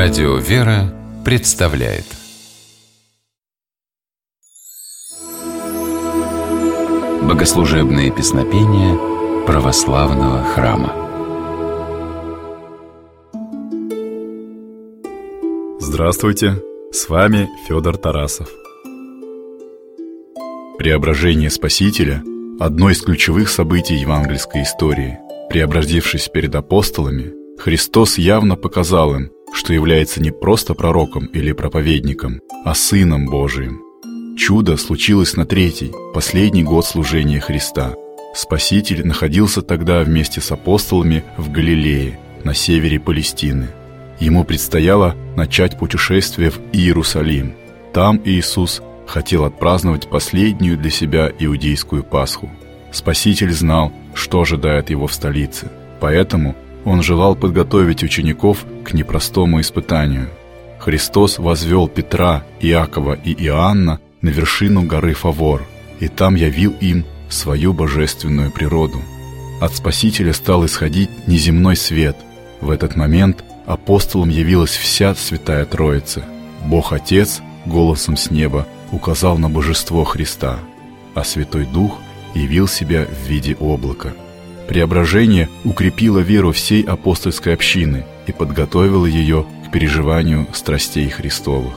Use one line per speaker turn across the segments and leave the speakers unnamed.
Радио «Вера» представляет Богослужебные песнопения православного храма
Здравствуйте! С вами Федор Тарасов. Преображение Спасителя – одно из ключевых событий евангельской истории. Преобразившись перед апостолами, Христос явно показал им, что является не просто пророком или проповедником, а Сыном Божиим. Чудо случилось на третий, последний год служения Христа. Спаситель находился тогда вместе с апостолами в Галилее, на севере Палестины. Ему предстояло начать путешествие в Иерусалим. Там Иисус хотел отпраздновать последнюю для себя иудейскую Пасху. Спаситель знал, что ожидает его в столице, поэтому он желал подготовить учеников к непростому испытанию. Христос возвел Петра, Иакова и Иоанна на вершину горы Фавор, и там явил им свою божественную природу. От Спасителя стал исходить неземной свет. В этот момент апостолам явилась вся Святая Троица. Бог Отец голосом с неба указал на божество Христа, а Святой Дух явил себя в виде облака – Преображение укрепило веру всей апостольской общины и подготовило ее к переживанию страстей Христовых.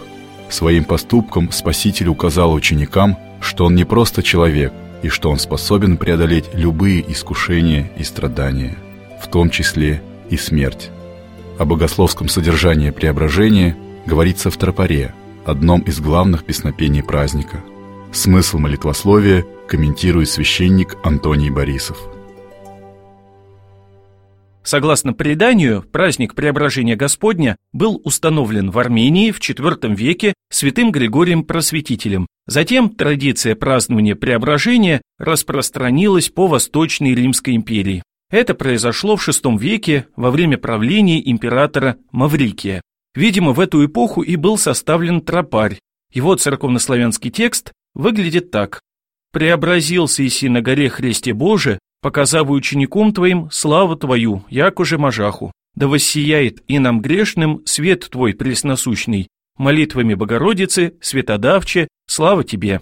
Своим поступком Спаситель указал ученикам, что он не просто человек и что он способен преодолеть любые искушения и страдания, в том числе и смерть. О богословском содержании преображения говорится в тропаре, одном из главных песнопений праздника. Смысл молитвословия комментирует священник Антоний Борисов.
Согласно преданию, праздник Преображения Господня был установлен в Армении в IV веке святым Григорием Просветителем. Затем традиция празднования Преображения распространилась по Восточной Римской империи. Это произошло в VI веке во время правления императора Маврикия. Видимо, в эту эпоху и был составлен тропарь. Его церковнославянский текст выглядит так. «Преобразился Иси на горе Христе Боже, показаву учеником твоим славу твою, якоже мажаху, да воссияет и нам грешным свет твой пресносущный, молитвами Богородицы, светодавче, слава тебе».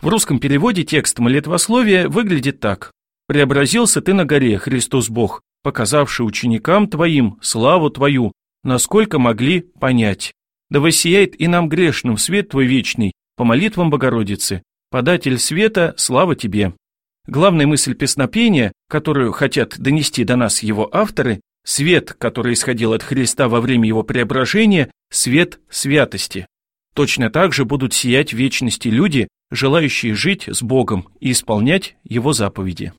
В русском переводе текст молитвословия выглядит так. «Преобразился ты на горе, Христос Бог, показавший ученикам твоим славу твою, насколько могли понять. Да воссияет и нам грешным свет твой вечный, по молитвам Богородицы, податель света, слава тебе». Главная мысль песнопения, которую хотят донести до нас его авторы, свет, который исходил от Христа во время его преображения, свет святости. Точно так же будут сиять в вечности люди, желающие жить с Богом и исполнять Его заповеди.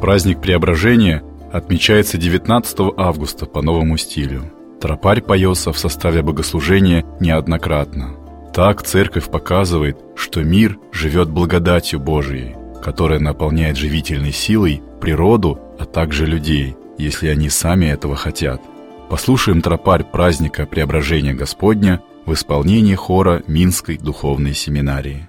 Праздник Преображения отмечается 19 августа по новому стилю. Тропарь поется в составе богослужения неоднократно. Так церковь показывает, что мир живет благодатью Божией, которая наполняет живительной силой природу, а также людей, если они сами этого хотят. Послушаем тропарь праздника Преображения Господня в исполнении хора Минской духовной семинарии.